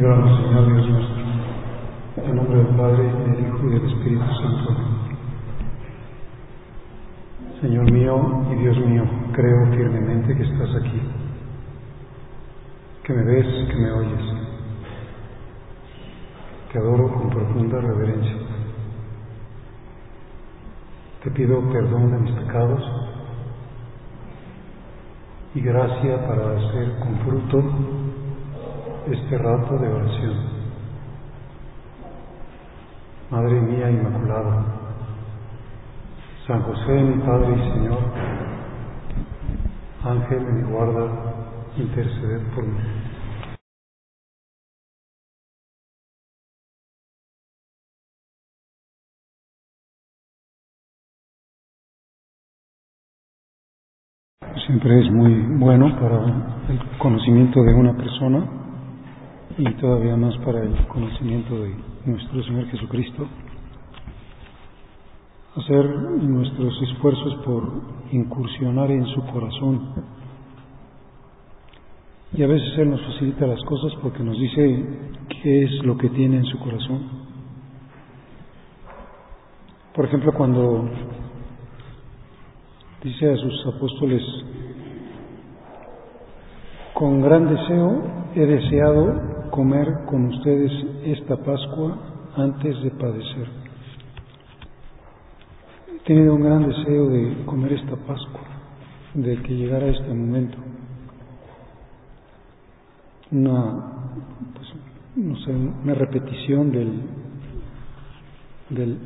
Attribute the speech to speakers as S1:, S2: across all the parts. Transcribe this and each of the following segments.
S1: Libramos, Señor Dios nuestro, en nombre del Padre, del Hijo y del Espíritu Santo. Señor mío y Dios mío, creo firmemente que estás aquí, que me ves, que me oyes. Te adoro con profunda reverencia. Te pido perdón de mis pecados y gracia para hacer con fruto este rato de oración. Madre mía Inmaculada, San José, mi Padre y Señor, Ángel de mi guarda, interceder por mí. Siempre es muy bueno para el conocimiento de una persona y todavía más para el conocimiento de nuestro Señor Jesucristo, hacer nuestros esfuerzos por incursionar en su corazón. Y a veces Él nos facilita las cosas porque nos dice qué es lo que tiene en su corazón. Por ejemplo, cuando dice a sus apóstoles, con gran deseo he deseado comer con ustedes esta Pascua antes de padecer. He tenido un gran deseo de comer esta Pascua, de que llegara este momento. Una, pues, no sé, una repetición del, del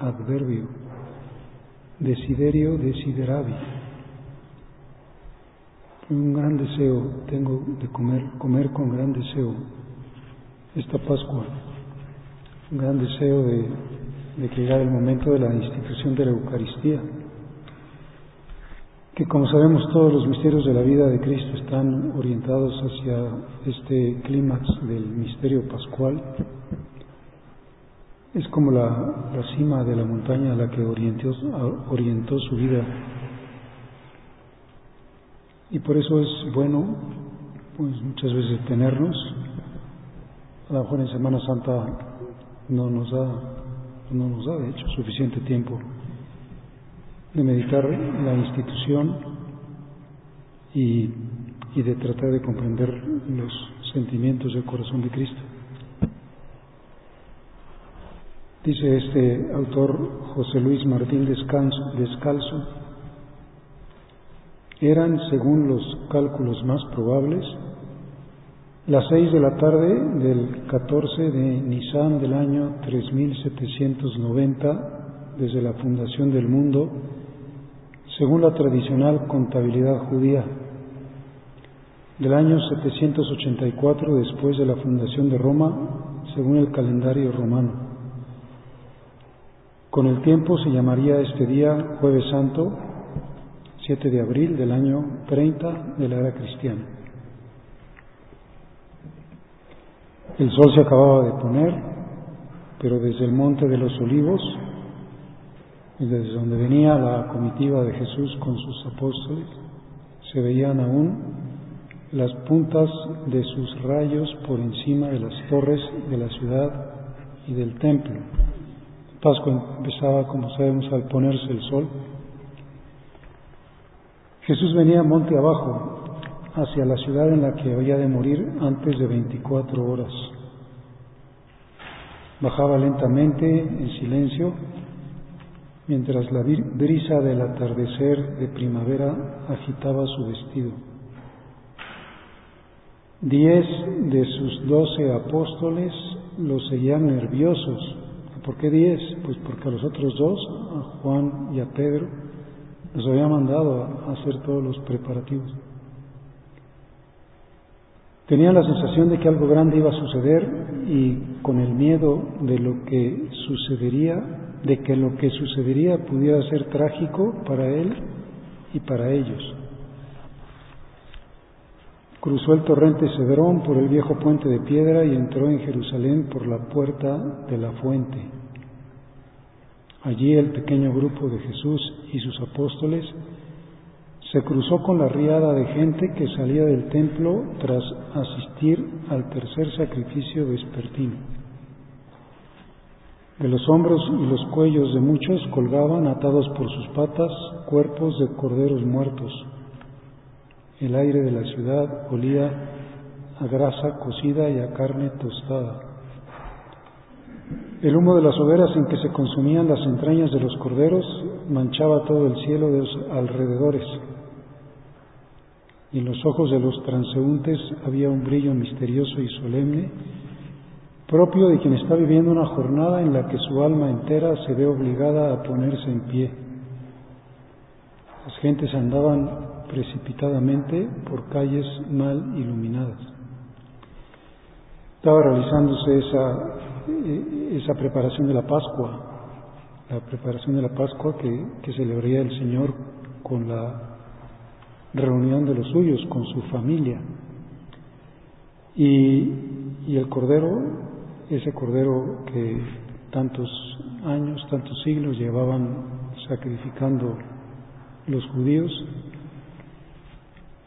S1: adverbio desiderio desideravi. Un gran deseo tengo de comer, comer con gran deseo esta Pascua, un gran deseo de, de que el momento de la institución de la Eucaristía, que como sabemos todos los misterios de la vida de Cristo están orientados hacia este clímax del misterio pascual, es como la, la, cima de la montaña a la que orientó, orientó su vida. Y por eso es bueno, pues muchas veces tenernos. A lo mejor en Semana Santa no nos da, no nos da de hecho suficiente tiempo de meditar la institución y, y de tratar de comprender los sentimientos del corazón de Cristo. Dice este autor José Luis Martín Descalzo, Descalzo, eran, según los cálculos más probables, las seis de la tarde del 14 de Nisan del año 3790, desde la fundación del mundo, según la tradicional contabilidad judía, del año 784 después de la fundación de Roma, según el calendario romano. Con el tiempo se llamaría este día Jueves Santo, 7 de abril del año 30 de la era cristiana. El sol se acababa de poner, pero desde el monte de los olivos, desde donde venía la comitiva de Jesús con sus apóstoles, se veían aún las puntas de sus rayos por encima de las torres de la ciudad y del templo. Pascua empezaba, como sabemos, al ponerse el sol. Jesús venía monte abajo, hacia la ciudad en la que había de morir antes de 24 horas. Bajaba lentamente, en silencio, mientras la brisa del atardecer de primavera agitaba su vestido. Diez de sus doce apóstoles lo seguían nerviosos ¿Por qué diez? Pues porque a los otros dos, a Juan y a Pedro, Los había mandado a hacer todos los preparativos. Tenía la sensación de que algo grande iba a suceder y con el miedo de lo que sucedería, de que lo que sucedería pudiera ser trágico para él y para ellos. Cruzó el torrente Cedrón por el viejo puente de piedra y entró en Jerusalén por la puerta de la fuente. Allí el pequeño grupo de Jesús y sus apóstoles se cruzó con la riada de gente que salía del templo tras asistir al tercer sacrificio vespertino. De los hombros y los cuellos de muchos colgaban, atados por sus patas, cuerpos de corderos muertos. El aire de la ciudad olía a grasa cocida y a carne tostada. El humo de las hogueras en que se consumían las entrañas de los corderos manchaba todo el cielo de los alrededores. En los ojos de los transeúntes había un brillo misterioso y solemne, propio de quien está viviendo una jornada en la que su alma entera se ve obligada a ponerse en pie. Las gentes andaban precipitadamente por calles mal iluminadas. Estaba realizándose esa, eh, esa preparación de la Pascua, la preparación de la Pascua que, que celebraría el Señor con la reunión de los suyos, con su familia. Y, y el Cordero, ese Cordero que tantos años, tantos siglos llevaban sacrificando los judíos,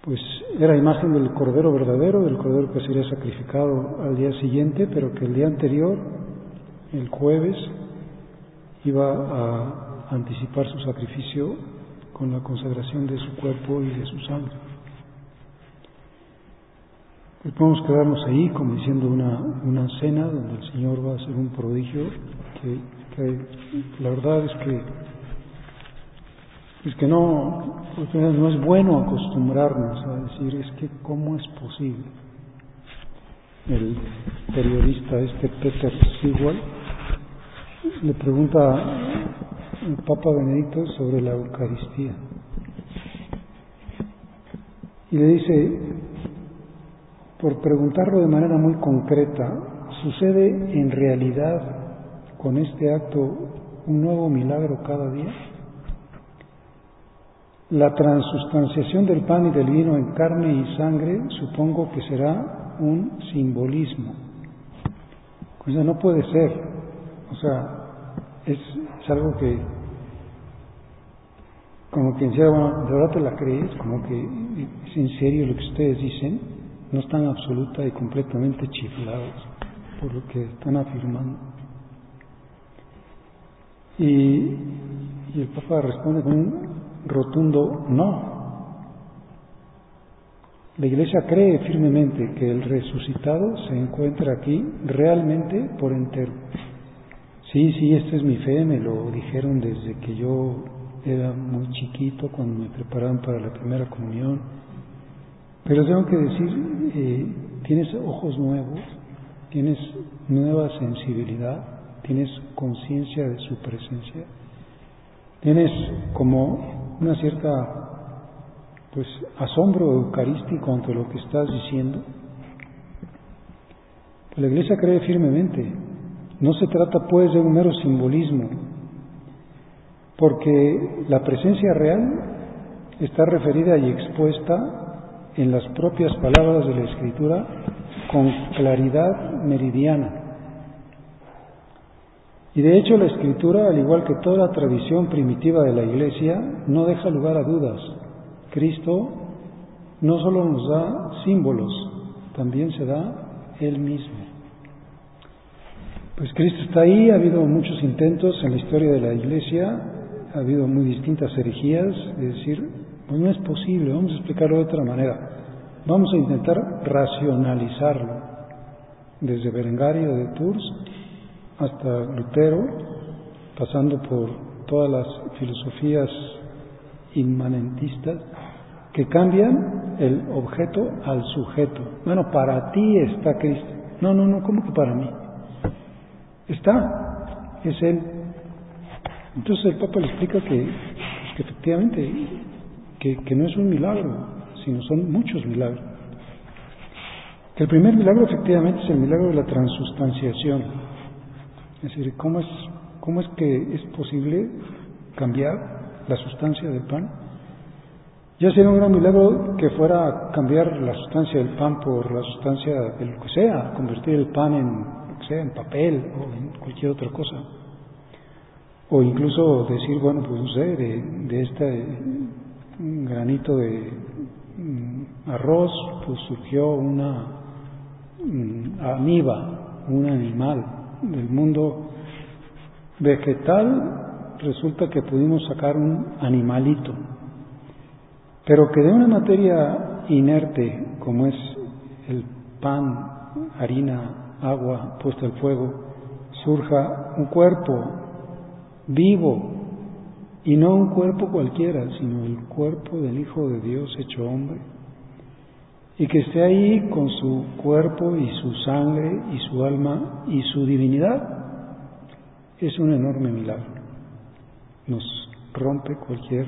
S1: pues era imagen del cordero verdadero, del cordero que sería sacrificado al día siguiente, pero que el día anterior, el jueves, iba a anticipar su sacrificio con la consagración de su cuerpo y de su sangre. Pues podemos quedarnos ahí como diciendo una, una cena donde el Señor va a hacer un prodigio que, que la verdad es que es que no, no es bueno acostumbrarnos a decir, es que cómo es posible. El periodista este Peter Sewell le pregunta al Papa Benedicto sobre la Eucaristía. Y le dice, por preguntarlo de manera muy concreta, ¿sucede en realidad con este acto un nuevo milagro cada día? La transustanciación del pan y del vino en carne y sangre supongo que será un simbolismo. O sea, no puede ser. O sea, es, algo que, como quien sea, bueno, de verdad te la crees, como que es en serio lo que ustedes dicen, no están absoluta y completamente chiflados por lo que están afirmando. Y, y el Papa responde con un rotundo no. La Iglesia cree firmemente que el resucitado se encuentra aquí realmente por entero. Sí, sí, esta es mi fe, me lo dijeron desde que yo era muy chiquito, cuando me preparaban para la primera comunión. Pero tengo que decir, eh, tienes ojos nuevos, tienes nueva sensibilidad, tienes conciencia de su presencia, tienes como una cierta pues asombro eucarístico ante lo que estás diciendo. La Iglesia cree firmemente. No se trata pues de un mero simbolismo, porque la presencia real está referida y expuesta en las propias palabras de la Escritura con claridad meridiana. Y de hecho la escritura, al igual que toda la tradición primitiva de la Iglesia, no deja lugar a dudas. Cristo no solo nos da símbolos, también se da Él mismo. Pues Cristo está ahí, ha habido muchos intentos en la historia de la Iglesia, ha habido muy distintas herejías, es decir, pues no es posible, vamos a explicarlo de otra manera. Vamos a intentar racionalizarlo, desde Berengario de Tours hasta Lutero, pasando por todas las filosofías inmanentistas que cambian el objeto al sujeto. Bueno, para ti está Cristo. No, no, no, ¿cómo que para mí? Está, es Él. Entonces el Papa le explica que que efectivamente, que, que no es un milagro, sino son muchos milagros. El primer milagro efectivamente es el milagro de la transustanciación. Es decir, ¿cómo es, cómo es que es posible cambiar la sustancia del pan? Ya sería un gran milagro que fuera cambiar la sustancia del pan por la sustancia de lo que sea, convertir el pan en sea, en papel o en cualquier otra cosa. O incluso decir, bueno, pues no sé, de, este granito de mm, arroz, pues surgió una mm, amiba, un animal del mundo vegetal, resulta que pudimos sacar un animalito, pero que de una materia inerte como es el pan, harina, agua puesta al fuego, surja un cuerpo vivo, y no un cuerpo cualquiera, sino el cuerpo del Hijo de Dios hecho hombre, y que esté ahí con su cuerpo y su sangre y su alma y su divinidad, es un enorme milagro. Nos rompe cualquier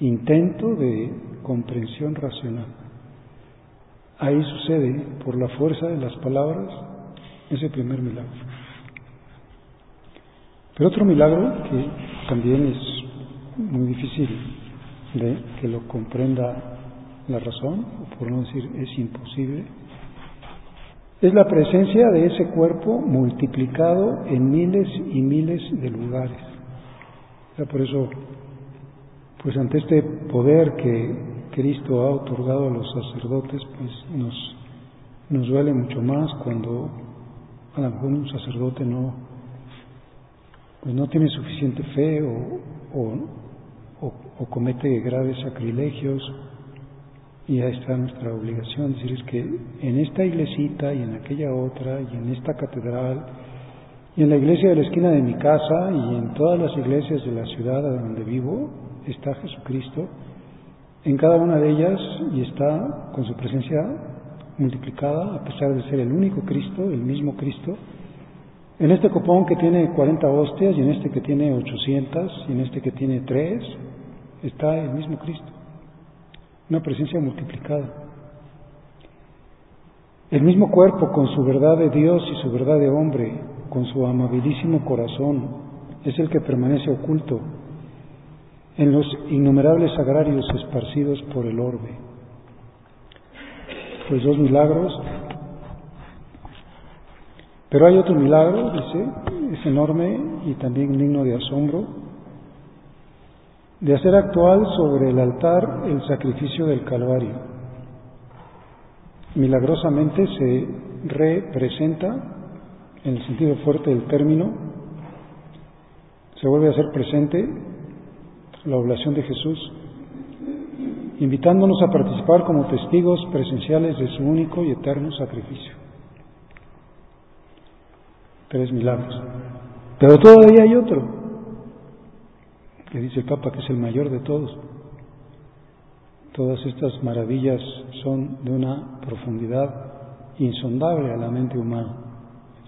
S1: intento de comprensión racional. Ahí sucede, por la fuerza de las palabras, ese primer milagro. Pero otro milagro que también es muy difícil de que lo comprenda la razón, o por no decir es imposible, es la presencia de ese cuerpo multiplicado en miles y miles de lugares. por eso, pues ante este poder que Cristo ha otorgado a los sacerdotes, pues nos, nos duele mucho más cuando a lo mejor un sacerdote no, pues no tiene suficiente fe o, o, comete graves sacrilegios y ahí está nuestra obligación, decir, es que en esta iglesita y en aquella otra y en esta catedral y en la iglesia de la esquina de mi casa y en todas las iglesias de la ciudad donde vivo está Jesucristo, en cada una de ellas y está con su presencia multiplicada, a pesar de ser el único Cristo, el mismo Cristo, en este copón que tiene 40 hostias y en este que tiene 800 y en este que tiene 3, está el mismo Cristo, una presencia multiplicada. El mismo cuerpo con su verdad de Dios y su verdad de hombre, con su amabilísimo corazón, es el que permanece oculto en los innumerables agrarios esparcidos por el orbe pues dos milagros. Pero hay otro milagro, dice, es enorme y también digno de asombro, de hacer actual sobre el altar el sacrificio del Calvario. Milagrosamente se representa, en el sentido fuerte del término, se vuelve a hacer presente la oblación de Jesús invitándonos a participar como testigos presenciales de su único y eterno sacrificio. Tres milagros. Pero todavía hay otro, que dice el Papa que es el mayor de todos. Todas estas maravillas son de una profundidad insondable a la mente humana.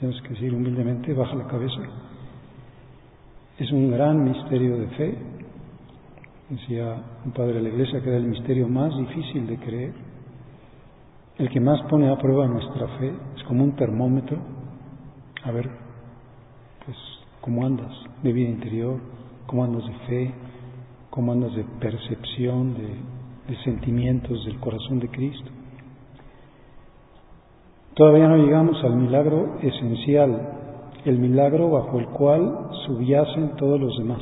S1: Tenemos que decir humildemente, baja la cabeza. Es un gran misterio de fe, Decía un padre de la iglesia que era el misterio más difícil de creer, el que más pone a prueba nuestra fe, es como un termómetro, a ver, pues, cómo andas de vida interior, cómo andas de fe, cómo andas de percepción, de, de sentimientos del corazón de Cristo. Todavía no llegamos al milagro esencial, el milagro bajo el cual subyacen todos los demás.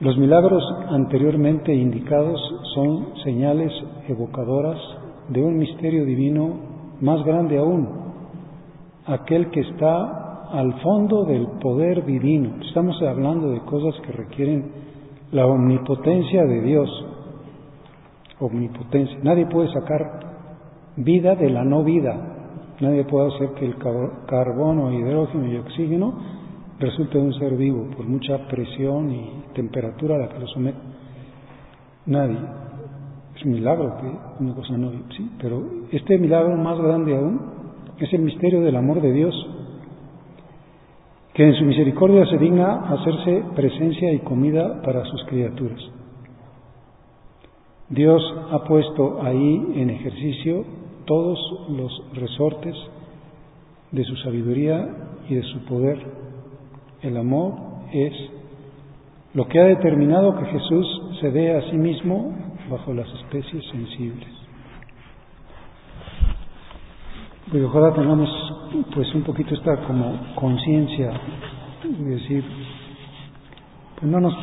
S1: Los milagros anteriormente indicados son señales evocadoras de un misterio divino más grande aún, aquel que está al fondo del poder divino. Estamos hablando de cosas que requieren la omnipotencia de Dios. Omnipotencia. Nadie puede sacar vida de la no vida. Nadie puede hacer que el carbono, hidrógeno y oxígeno resulte un ser vivo por mucha presión y temperatura a la que lo somete. Nadie. Es un milagro que una cosa no, sí, pero este milagro más grande aún es el misterio del amor de Dios. que en su misericordia se digna hacerse presencia y comida para sus criaturas. Dios ha puesto ahí en ejercicio todos los resortes de su sabiduría y de su poder. El amor es lo que ha determinado que Jesús se dé a sí mismo bajo las especies sensibles. Pues ojalá tengamos pues un poquito esta como conciencia de decir, pues no nos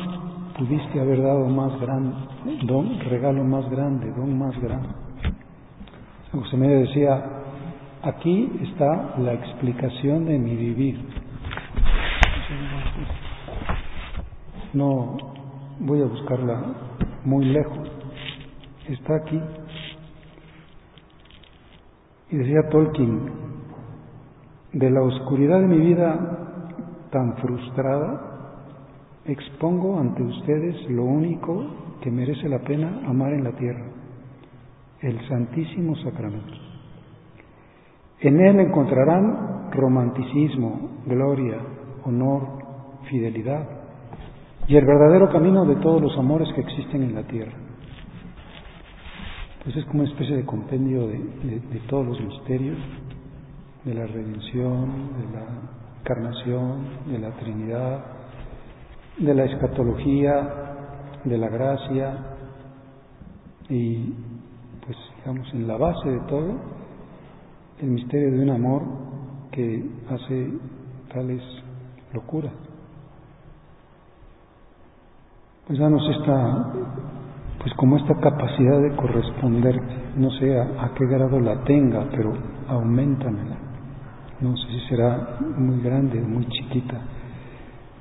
S1: pudiste haber dado más gran don, regalo más grande, don más grande. San José María decía, aquí está la explicación de mi vivir. No voy a buscarla muy lejos, está aquí. Y decía Tolkien, de la oscuridad de mi vida tan frustrada, expongo ante ustedes lo único que merece la pena amar en la tierra, el Santísimo Sacramento. En él encontrarán romanticismo, gloria, honor, fidelidad y el verdadero camino de todos los amores que existen en la tierra. Pues es como una especie de compendio de, de todos los misterios de la redención, de la encarnación, de la Trinidad, de la escatología, de la gracia y pues digamos en la base de todo el misterio de un amor que hace tales locuras. Pues danos esta, pues como esta capacidad de corresponder, no sé a, a qué grado la tenga, pero aumentamela. No sé si será muy grande o muy chiquita,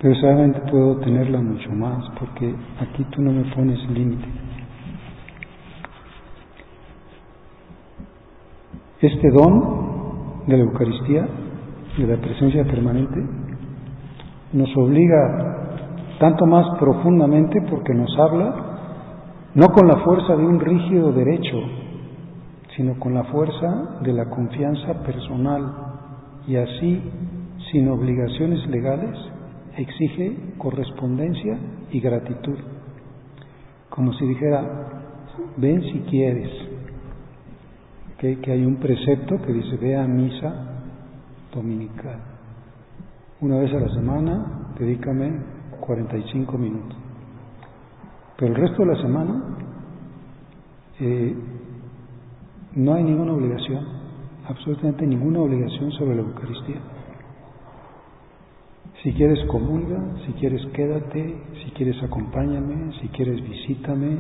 S1: pero solamente puedo tenerla mucho más, porque aquí tú no me pones límite. Este don de la Eucaristía, de la presencia permanente, nos obliga tanto más profundamente porque nos habla no con la fuerza de un rígido derecho, sino con la fuerza de la confianza personal y así, sin obligaciones legales, exige correspondencia y gratitud. Como si dijera, ven si quieres, que, hay un precepto que dice, ve a misa dominical. Una vez a la semana, dedícame 45 minutos. Pero el resto de la semana eh, no hay ninguna obligación, absolutamente ninguna obligación sobre la Eucaristía. Si quieres comulga, si quieres quédate, si quieres acompáñame, si quieres visítame,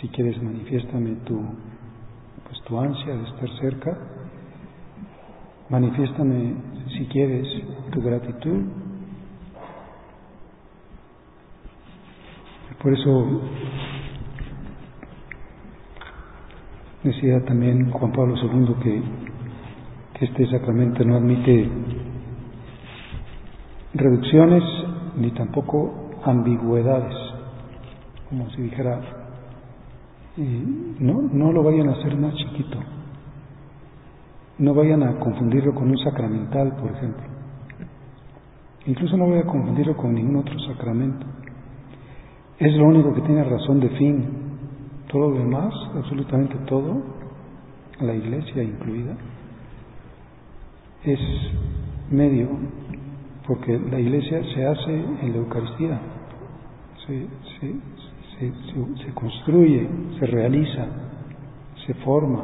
S1: si quieres manifiéstame tu, pues, tu ansia de estar cerca, manifiéstame si quieres tu gratitud. Por eso decía también Juan Pablo II que, este sacramento no admite reducciones ni tampoco ambigüedades, como si dijera, no, no lo vayan a hacer más chiquito, no vayan a confundirlo con un sacramental, por ejemplo. Incluso no voy a confundirlo con ningún otro sacramento. Es lo único que tiene razón de fin. Todo lo demás, absolutamente todo, la iglesia incluida, es medio porque la iglesia se hace en la Eucaristía, se, se, se, se, construye, se realiza, se forma.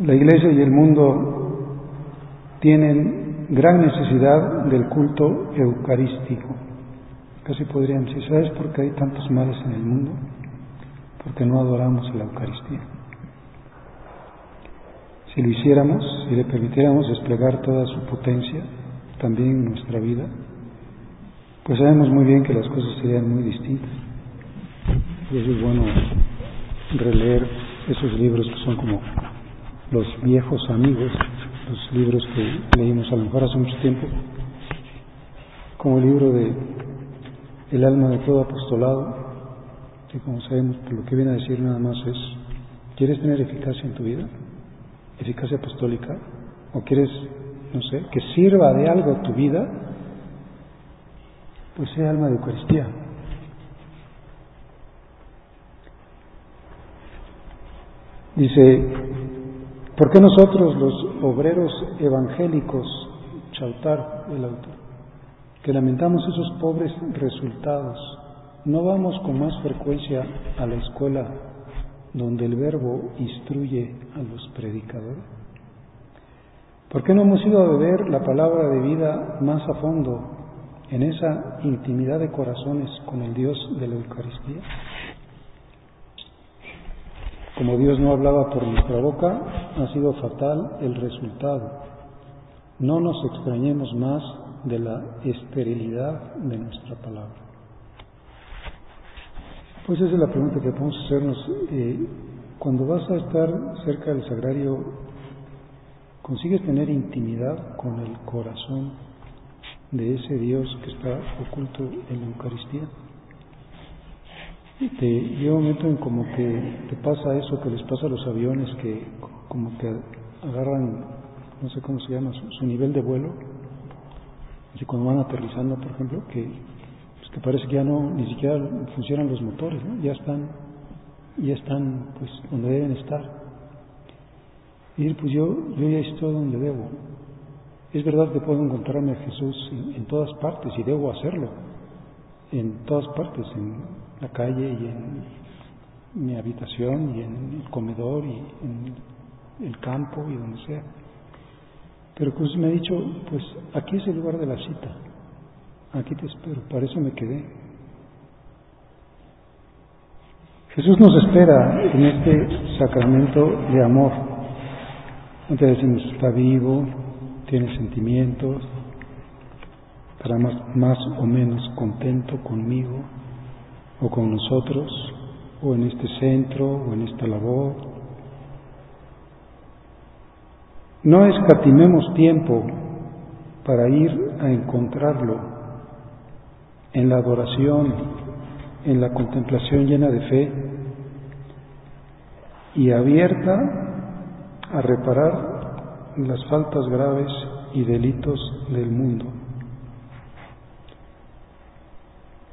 S1: La iglesia y el mundo tienen gran necesidad del culto eucarístico. Casi podrían decir, ¿sabes por qué hay tantos males en el mundo? Porque no adoramos la Eucaristía. Si lo hiciéramos, si le permitiéramos desplegar toda su potencia también en nuestra vida, pues sabemos muy bien que las cosas serían muy distintas. Y eso es bueno releer esos libros que son como los viejos amigos, los libros que leímos a lo mejor hace mucho tiempo, como el libro de El alma de todo apostolado, que como sabemos, lo que viene a decir nada más es, ¿quieres tener eficacia en tu vida? eficacia apostólica, o quieres, no sé, que sirva de algo tu vida, pues sea alma de Eucaristía. Dice, ¿por qué nosotros los obreros evangélicos, Chautar, el autor, que lamentamos esos pobres resultados, no vamos con más frecuencia a la escuela donde el verbo instruye a los predicadores? ¿Por qué no hemos ido a beber la palabra de vida más a fondo en esa intimidad de corazones con el Dios de la Eucaristía? Como Dios no hablaba por nuestra boca, ha sido fatal el resultado. No nos extrañemos más de la esterilidad de nuestra palabra. Pues esa es la pregunta que podemos hacernos. Eh, cuando vas a estar cerca del sagrario, ¿consigues tener intimidad con el corazón de ese Dios que está oculto en la Eucaristía? Te, llega un momento en como que te pasa eso que les pasa a los aviones, que como que agarran, no sé cómo se llama, su, nivel de vuelo. Y cuando van aterrizando, por ejemplo, que, pues que parece que ya no, ni siquiera funcionan los motores, ¿no? ya están, ya están pues donde deben estar. Y pues yo, yo ya estoy donde debo. Es verdad que puedo encontrarme a Jesús en, en todas partes y debo hacerlo, en todas partes, en, la calle y en mi habitación y en el comedor y en el campo y donde sea. Pero pues me ha dicho, pues aquí es el lugar de la cita, aquí te espero, para eso me quedé. Jesús nos espera en este sacramento de amor. Te decimos, está vivo, tiene sentimientos, estará más, más o menos contento conmigo, o con nosotros, o en este centro, o en esta labor. No escatimemos tiempo para ir a encontrarlo en la adoración, en la contemplación llena de fe y abierta a reparar las faltas graves y delitos del mundo.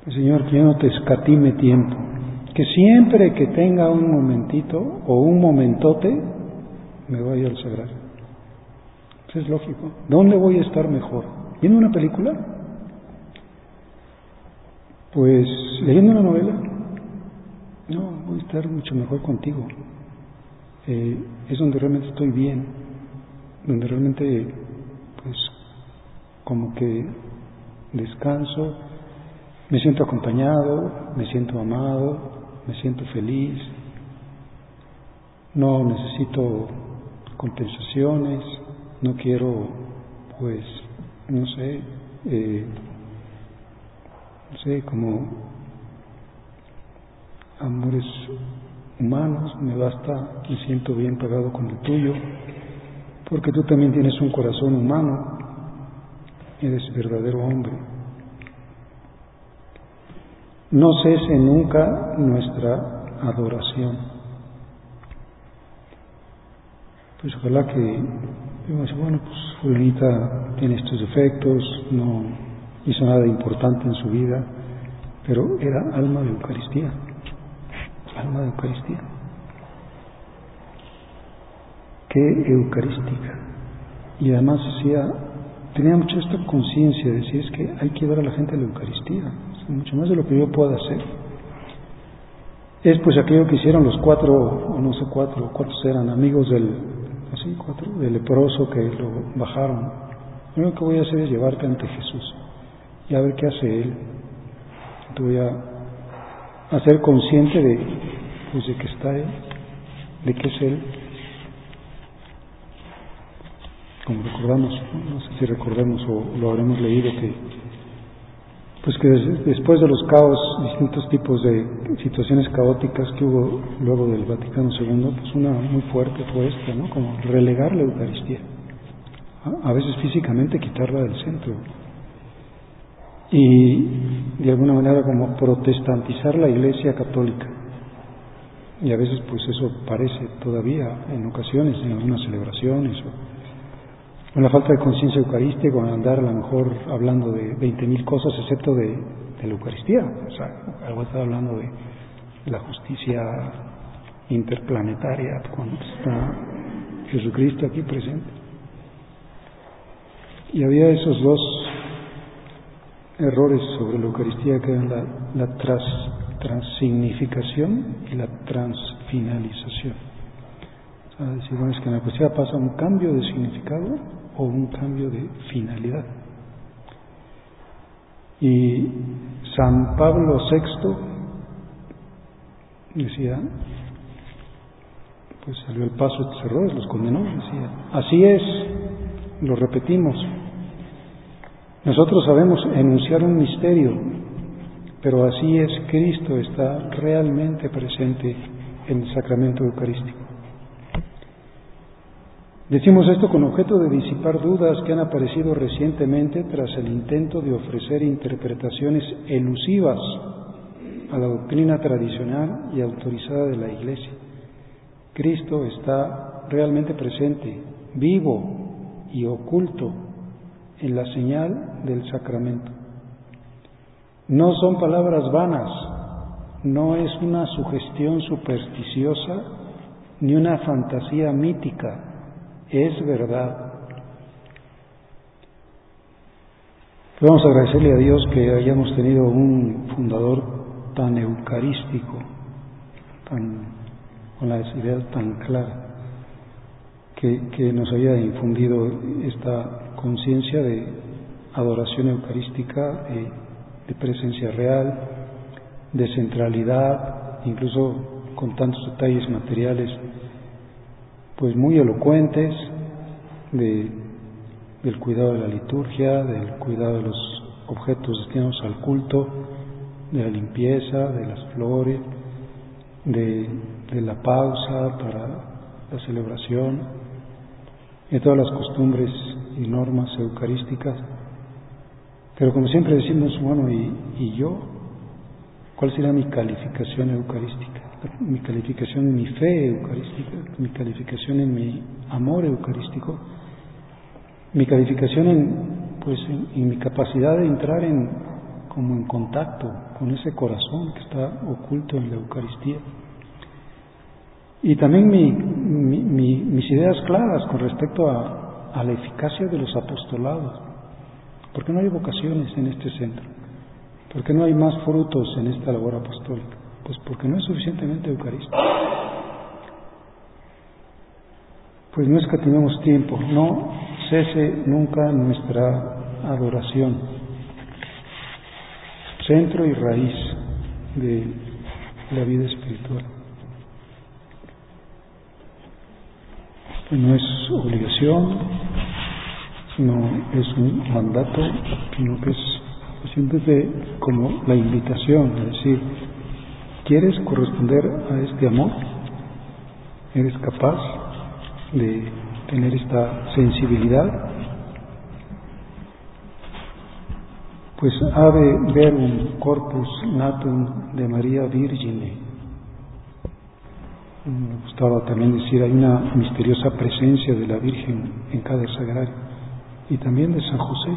S1: Señor, que yo no te escatime tiempo, que siempre que tenga un momentito o un momentote, me vaya al sagrario. Eso es lógico. ¿Dónde voy a estar mejor? ¿Viendo una película? Pues leyendo una novela. No, voy a estar mucho mejor contigo. Eh, es donde realmente estoy bien, donde realmente, pues, como que descanso, me siento acompañado, me siento amado, me siento feliz, no necesito compensaciones, no quiero, pues, no sé, eh, no sé, como amores humanos, me basta, me siento bien pagado con el tuyo, porque tú también tienes un corazón humano, eres verdadero hombre. No cese nunca nuestra adoración. Pues ojalá que, bueno, pues fulanita tiene estos defectos, no hizo nada importante en su vida, pero era alma de Eucaristía, alma de Eucaristía. Qué eucarística. Y además decía, tenía mucha esta conciencia de decir, es que hay que dar a la gente a la Eucaristía mucho más de lo que yo pueda hacer. Es pues aquello que hicieron los cuatro, o no sé cuatro, cuántos eran amigos del, así cuatro, del leproso que lo bajaron. Lo único que voy a hacer es llevarte ante Jesús y a ver qué hace Él. Te voy a hacer consciente de, pues, de que está Él, de que es Él. Como recordamos, no sé si recordemos o lo habremos leído que pues que después de los caos, distintos tipos de situaciones caóticas que hubo luego del Vaticano II, pues una muy fuerte fue esta, ¿no? Como relegar la Eucaristía, a veces físicamente quitarla del centro y de alguna manera como protestantizar la Iglesia católica. Y a veces pues eso parece todavía en ocasiones, en algunas celebraciones Una falta de conciencia eucarística, con andar a lo mejor hablando de 20.000 cosas, excepto de, la Eucaristía. O sea, algo está hablando de la justicia interplanetaria cuando está Jesucristo aquí presente. Y había esos dos errores sobre la Eucaristía que eran la, la tras, transignificación y la transfinalización. O sea, decir, bueno, es que en la Eucaristía pasa un cambio de significado o un cambio de finalidad. Y San Pablo VI decía, pues salió el paso de errores, los condenó, decía, así es, lo repetimos. Nosotros sabemos enunciar un misterio, pero así es, Cristo está realmente presente en el sacramento eucarístico. Decimos esto con objeto de disipar dudas que han aparecido recientemente tras el intento de ofrecer interpretaciones elusivas a la doctrina tradicional y autorizada de la Iglesia. Cristo está realmente presente, vivo y oculto en la señal del sacramento. No son palabras vanas, no es una sugestión supersticiosa ni una fantasía mítica, es verdad. Vamos a agradecerle a Dios que hayamos tenido un fundador tan eucarístico, tan, con las ideas tan claras, que, nos haya infundido esta conciencia de adoración eucarística, de, de presencia real, de centralidad, incluso con tantos detalles materiales pues muy elocuentes de, del cuidado de la liturgia, del cuidado de los objetos destinados al culto, de la limpieza, de las flores, de, de la pausa para la celebración, de todas las costumbres y normas eucarísticas. Pero como siempre decimos, bueno, ¿y, y yo? ¿Cuál será mi calificación eucarística? Mi calificación en mi fe eucarística, mi calificación en mi amor eucarístico, mi calificación en, pues, en, mi capacidad de entrar en, como en contacto con ese corazón que está oculto en la Eucaristía. Y también mi, mi, mis ideas claras con respecto a, a la eficacia de los apostolados. porque no hay vocaciones en este centro? porque no hay más frutos en esta labor apostólica? Pues porque no es suficientemente eucarístico. Pues no escatimemos tiempo, no cese nunca nuestra adoración, centro y raíz de la vida espiritual. No es obligación, no es un mandato, sino que es siempre como la invitación, es decir, ¿Quieres corresponder a este amor? ¿Eres capaz de tener esta sensibilidad? Pues ave verum corpus natum de María Virgine. Me gustaba también decir, hay una misteriosa presencia de la Virgen en cada sagrario y también de San José.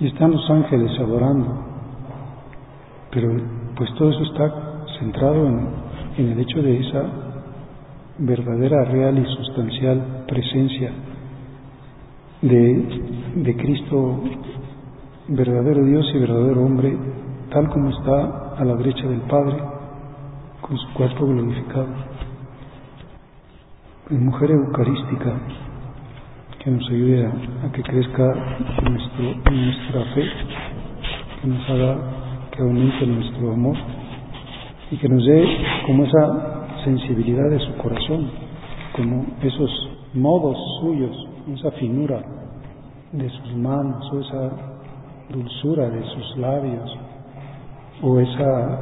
S1: Y están los ángeles adorando, pero pues todo eso está centrado en, el hecho de esa verdadera, real y sustancial presencia de, Cristo, verdadero Dios y verdadero hombre, tal como está a la derecha del Padre, con su cuerpo glorificado. En mujer eucarística, que nos ayude a, que crezca nuestra fe, que nos haga que aumente nuestro amor y que nos dé como esa sensibilidad de su corazón, como esos modos suyos, esa finura de sus manos o esa dulzura de sus labios o esa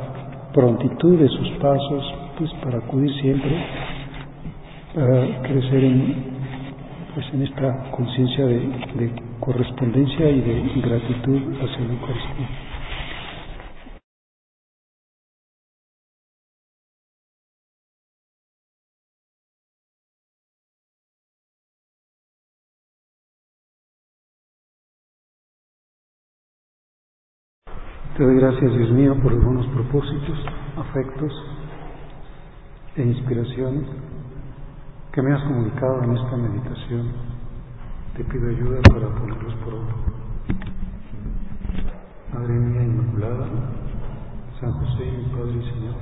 S1: prontitud de sus pasos, pues para acudir siempre, para crecer en, pues en esta conciencia de, de correspondencia y de gratitud hacia la Eucaristía. Te doy gracias, Dios mío, por los buenos propósitos, afectos e inspiraciones que me has comunicado en esta meditación. Te pido ayuda para ponerlos por obra. Madre mía Inmaculada, San José, mi Padre y Señor,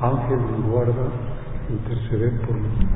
S1: Ángel mi guarda, interceder por mí.